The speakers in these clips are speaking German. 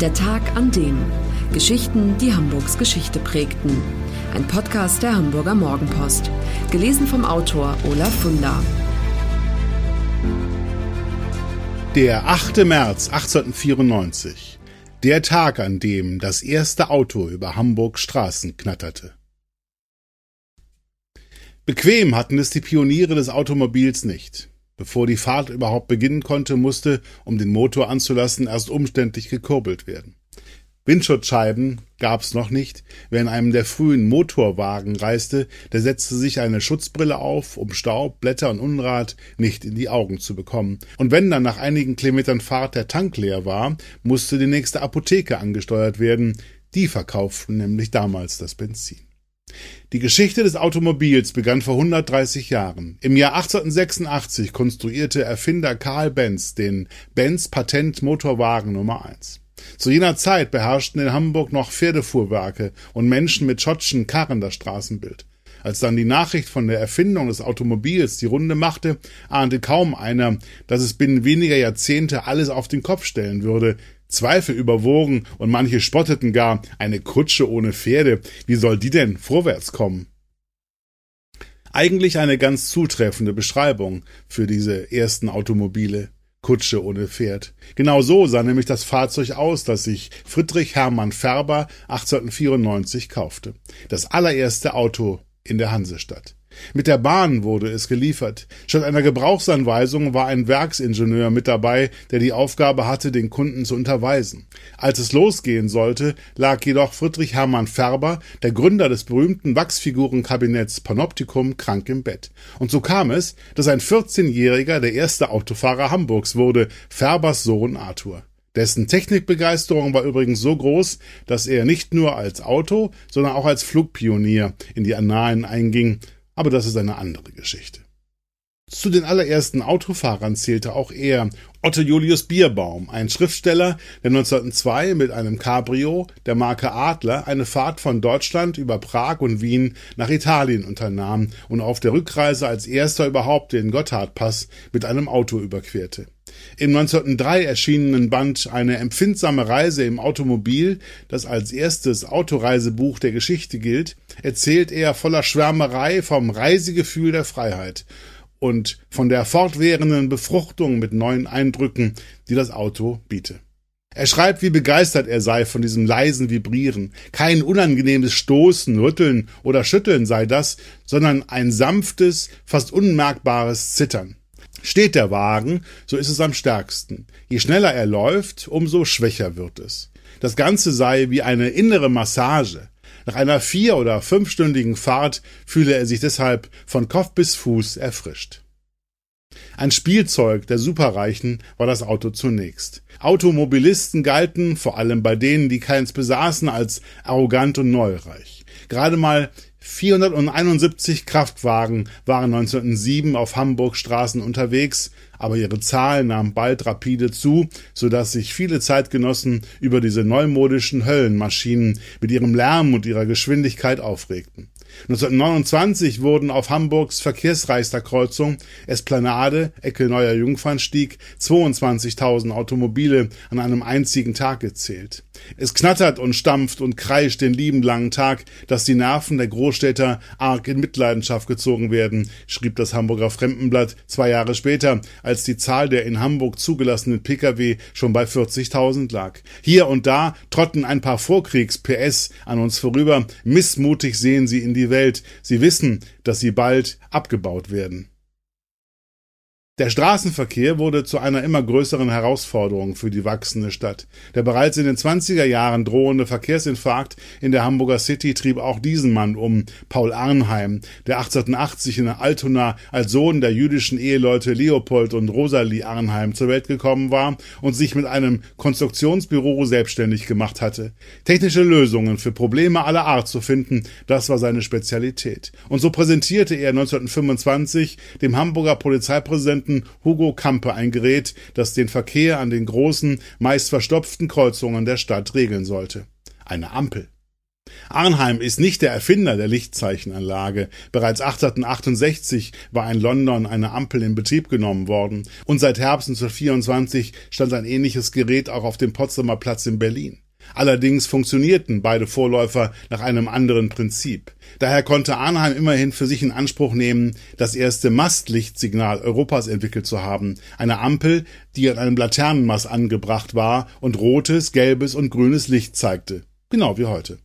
Der Tag an dem. Geschichten, die Hamburgs Geschichte prägten. Ein Podcast der Hamburger Morgenpost. Gelesen vom Autor Olaf Funder. Der 8. März 1894. Der Tag, an dem das erste Auto über Hamburgs Straßen knatterte. Bequem hatten es die Pioniere des Automobils nicht. Bevor die Fahrt überhaupt beginnen konnte, musste, um den Motor anzulassen, erst umständlich gekurbelt werden. Windschutzscheiben gab's noch nicht. Wer in einem der frühen Motorwagen reiste, der setzte sich eine Schutzbrille auf, um Staub, Blätter und Unrat nicht in die Augen zu bekommen. Und wenn dann nach einigen Kilometern Fahrt der Tank leer war, musste die nächste Apotheke angesteuert werden. Die verkauften nämlich damals das Benzin. Die Geschichte des Automobils begann vor 130 Jahren. Im Jahr 1886 konstruierte Erfinder Karl Benz den Benz Patent Motorwagen Nummer 1. Zu jener Zeit beherrschten in Hamburg noch Pferdefuhrwerke und Menschen mit Schottschen Karren das Straßenbild. Als dann die Nachricht von der Erfindung des Automobils die Runde machte, ahnte kaum einer, dass es binnen weniger Jahrzehnte alles auf den Kopf stellen würde, Zweifel überwogen und manche spotteten gar, eine Kutsche ohne Pferde, wie soll die denn vorwärts kommen? Eigentlich eine ganz zutreffende Beschreibung für diese ersten Automobile. Kutsche ohne Pferd. Genau so sah nämlich das Fahrzeug aus, das sich Friedrich Hermann Färber 1894 kaufte. Das allererste Auto in der Hansestadt. Mit der Bahn wurde es geliefert. Statt einer Gebrauchsanweisung war ein Werksingenieur mit dabei, der die Aufgabe hatte, den Kunden zu unterweisen. Als es losgehen sollte, lag jedoch Friedrich Hermann Färber, der Gründer des berühmten Wachsfigurenkabinetts Panoptikum, krank im Bett. Und so kam es, dass ein 14-Jähriger der erste Autofahrer Hamburgs wurde, Färbers Sohn Arthur. Dessen Technikbegeisterung war übrigens so groß, dass er nicht nur als Auto, sondern auch als Flugpionier in die Annalen einging aber das ist eine andere Geschichte. Zu den allerersten Autofahrern zählte auch er, Otto Julius Bierbaum, ein Schriftsteller, der 1902 mit einem Cabrio der Marke Adler eine Fahrt von Deutschland über Prag und Wien nach Italien unternahm und auf der Rückreise als erster überhaupt den Gotthardpass mit einem Auto überquerte. Im 1903 erschienenen Band Eine empfindsame Reise im Automobil, das als erstes Autoreisebuch der Geschichte gilt, erzählt er voller Schwärmerei vom Reisegefühl der Freiheit und von der fortwährenden Befruchtung mit neuen Eindrücken, die das Auto biete. Er schreibt, wie begeistert er sei von diesem leisen Vibrieren. Kein unangenehmes Stoßen, Rütteln oder Schütteln sei das, sondern ein sanftes, fast unmerkbares Zittern. Steht der Wagen, so ist es am stärksten. Je schneller er läuft, umso schwächer wird es. Das Ganze sei wie eine innere Massage. Nach einer vier- oder fünfstündigen Fahrt fühle er sich deshalb von Kopf bis Fuß erfrischt. Ein Spielzeug der Superreichen war das Auto zunächst. Automobilisten galten, vor allem bei denen, die keins besaßen, als arrogant und neureich. Gerade mal 471 Kraftwagen waren 1907 auf Hamburg Straßen unterwegs, aber ihre Zahl nahm bald rapide zu, so dass sich viele Zeitgenossen über diese neumodischen Höllenmaschinen mit ihrem Lärm und ihrer Geschwindigkeit aufregten. 1929 wurden auf Hamburgs verkehrsreichster Kreuzung Esplanade, Ecke Neuer Jungfernstieg 22.000 Automobile an einem einzigen Tag gezählt. Es knattert und stampft und kreischt den lieben langen Tag, dass die Nerven der Großstädter arg in Mitleidenschaft gezogen werden, schrieb das Hamburger Fremdenblatt zwei Jahre später, als die Zahl der in Hamburg zugelassenen Pkw schon bei 40.000 lag. Hier und da trotten ein paar Vorkriegs-PS an uns vorüber, missmutig sehen sie in die Welt. Sie wissen, dass sie bald abgebaut werden. Der Straßenverkehr wurde zu einer immer größeren Herausforderung für die wachsende Stadt. Der bereits in den 20er Jahren drohende Verkehrsinfarkt in der Hamburger City trieb auch diesen Mann um, Paul Arnheim, der 1880 in Altona als Sohn der jüdischen Eheleute Leopold und Rosalie Arnheim zur Welt gekommen war und sich mit einem Konstruktionsbüro selbstständig gemacht hatte. Technische Lösungen für Probleme aller Art zu finden, das war seine Spezialität. Und so präsentierte er 1925 dem Hamburger Polizeipräsidenten Piloten Hugo Kampe ein Gerät, das den Verkehr an den großen, meist verstopften Kreuzungen der Stadt regeln sollte. Eine Ampel. Arnheim ist nicht der Erfinder der Lichtzeichenanlage. Bereits 1868 war in London eine Ampel in Betrieb genommen worden und seit Herbst 1924 stand ein ähnliches Gerät auch auf dem Potsdamer Platz in Berlin. Allerdings funktionierten beide Vorläufer nach einem anderen Prinzip. Daher konnte Arnheim immerhin für sich in Anspruch nehmen, das erste Mastlichtsignal Europas entwickelt zu haben, eine Ampel, die an einem Laternenmast angebracht war und rotes, gelbes und grünes Licht zeigte, genau wie heute.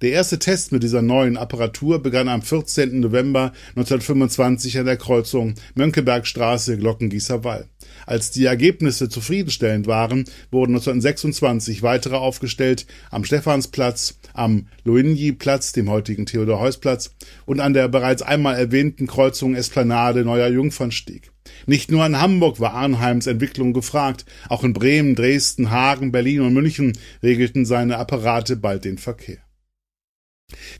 Der erste Test mit dieser neuen Apparatur begann am 14. November 1925 an der Kreuzung Mönckebergstraße Glockengießer Wall. Als die Ergebnisse zufriedenstellend waren, wurden 1926 weitere aufgestellt am Stephansplatz, am Luigny-Platz, dem heutigen Theodor-Heuss-Platz und an der bereits einmal erwähnten Kreuzung Esplanade Neuer Jungfernstieg. Nicht nur in Hamburg war Arnheims Entwicklung gefragt, auch in Bremen, Dresden, Hagen, Berlin und München regelten seine Apparate bald den Verkehr.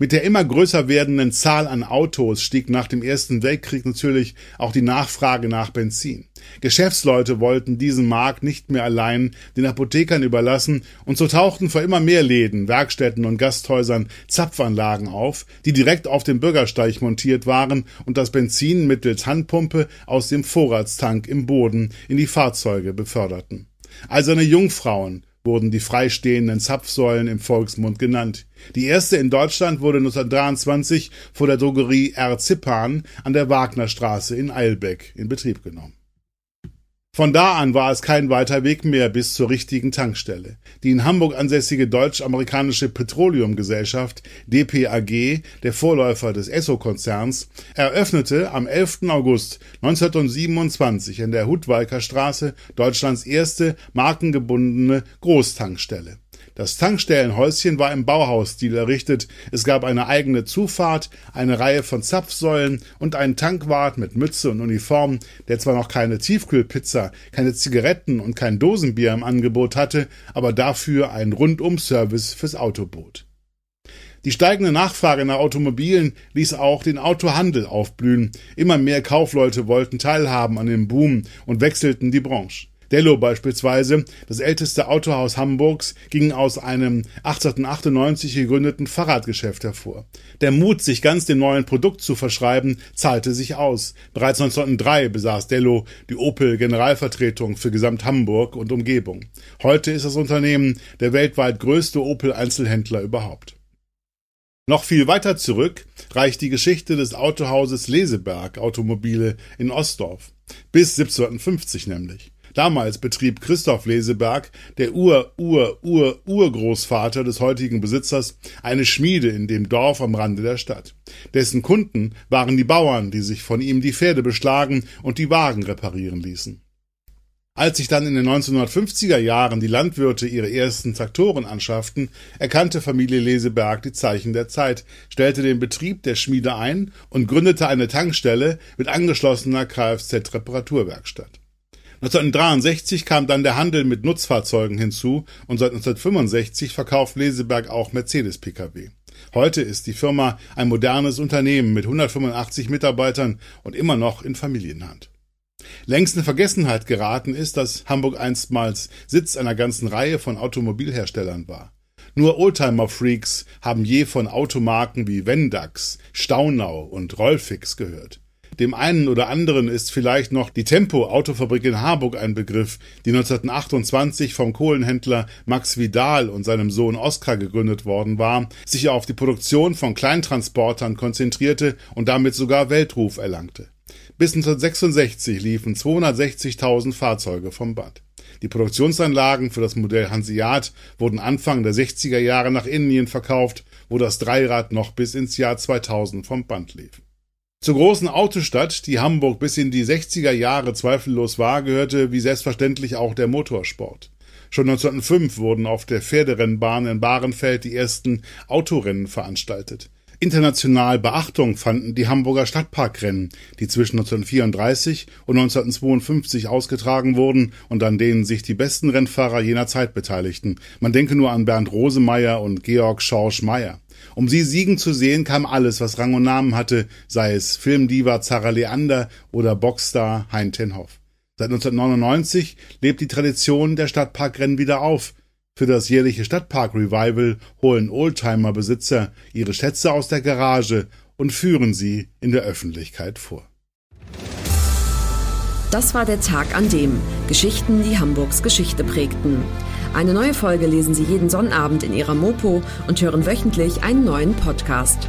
Mit der immer größer werdenden Zahl an Autos stieg nach dem Ersten Weltkrieg natürlich auch die Nachfrage nach Benzin. Geschäftsleute wollten diesen Markt nicht mehr allein den Apothekern überlassen, und so tauchten vor immer mehr Läden, Werkstätten und Gasthäusern Zapfanlagen auf, die direkt auf dem Bürgersteig montiert waren und das Benzin mittels Handpumpe aus dem Vorratstank im Boden in die Fahrzeuge beförderten. Eiserne Jungfrauen, wurden die freistehenden Zapfsäulen im Volksmund genannt. Die erste in Deutschland wurde 1923 vor der Drogerie R. Zippan an der Wagnerstraße in Eilbeck in Betrieb genommen. Von da an war es kein weiter Weg mehr bis zur richtigen Tankstelle. Die in Hamburg ansässige deutsch-amerikanische Petroleumgesellschaft DPAG, der Vorläufer des Esso-Konzerns, eröffnete am 11. August 1927 in der Hudwalker Straße Deutschlands erste markengebundene Großtankstelle. Das Tankstellenhäuschen war im Bauhausstil errichtet. Es gab eine eigene Zufahrt, eine Reihe von Zapfsäulen und einen Tankwart mit Mütze und Uniform, der zwar noch keine Tiefkühlpizza, keine Zigaretten und kein Dosenbier im Angebot hatte, aber dafür einen Rundum-Service fürs Autoboot. Die steigende Nachfrage nach Automobilen ließ auch den Autohandel aufblühen. Immer mehr Kaufleute wollten teilhaben an dem Boom und wechselten die Branche. Dello beispielsweise, das älteste Autohaus Hamburgs, ging aus einem 1898 gegründeten Fahrradgeschäft hervor. Der Mut, sich ganz dem neuen Produkt zu verschreiben, zahlte sich aus. Bereits 1903 besaß Dello die Opel Generalvertretung für Gesamt Hamburg und Umgebung. Heute ist das Unternehmen der weltweit größte Opel Einzelhändler überhaupt. Noch viel weiter zurück reicht die Geschichte des Autohauses Leseberg Automobile in Ostdorf. Bis 1750 nämlich. Damals betrieb Christoph Leseberg, der Ur-Ur-Ur-Urgroßvater des heutigen Besitzers, eine Schmiede in dem Dorf am Rande der Stadt. Dessen Kunden waren die Bauern, die sich von ihm die Pferde beschlagen und die Wagen reparieren ließen. Als sich dann in den 1950er Jahren die Landwirte ihre ersten Traktoren anschafften, erkannte Familie Leseberg die Zeichen der Zeit, stellte den Betrieb der Schmiede ein und gründete eine Tankstelle mit angeschlossener Kfz-Reparaturwerkstatt. 1963 kam dann der Handel mit Nutzfahrzeugen hinzu und seit 1965 verkauft Leseberg auch Mercedes-Pkw. Heute ist die Firma ein modernes Unternehmen mit 185 Mitarbeitern und immer noch in Familienhand. Längst in Vergessenheit geraten ist, dass Hamburg einstmals Sitz einer ganzen Reihe von Automobilherstellern war. Nur Oldtimer-Freaks haben je von Automarken wie Vendax, Staunau und Rollfix gehört. Dem einen oder anderen ist vielleicht noch die Tempo Autofabrik in Harburg ein Begriff, die 1928 vom Kohlenhändler Max Vidal und seinem Sohn Oskar gegründet worden war, sich auf die Produktion von Kleintransportern konzentrierte und damit sogar Weltruf erlangte. Bis 1966 liefen 260.000 Fahrzeuge vom Band. Die Produktionsanlagen für das Modell Hanseat wurden Anfang der 60er Jahre nach Indien verkauft, wo das Dreirad noch bis ins Jahr 2000 vom Band lief. Zur großen Autostadt, die Hamburg bis in die 60er Jahre zweifellos war, gehörte wie selbstverständlich auch der Motorsport. Schon 1905 wurden auf der Pferderennbahn in Bahrenfeld die ersten Autorennen veranstaltet. International Beachtung fanden die Hamburger Stadtparkrennen, die zwischen 1934 und 1952 ausgetragen wurden und an denen sich die besten Rennfahrer jener Zeit beteiligten. Man denke nur an Bernd Rosemeyer und Georg Schorsch Meyer. Um sie siegen zu sehen, kam alles, was Rang und Namen hatte, sei es Filmdiva Zara Leander oder Boxstar Hein Tenhoff. Seit 1999 lebt die Tradition der Stadtparkrennen wieder auf. Für das jährliche Stadtpark Revival holen Oldtimer-Besitzer ihre Schätze aus der Garage und führen sie in der Öffentlichkeit vor. Das war der Tag an dem Geschichten, die Hamburgs Geschichte prägten. Eine neue Folge lesen Sie jeden Sonnabend in Ihrer Mopo und hören wöchentlich einen neuen Podcast.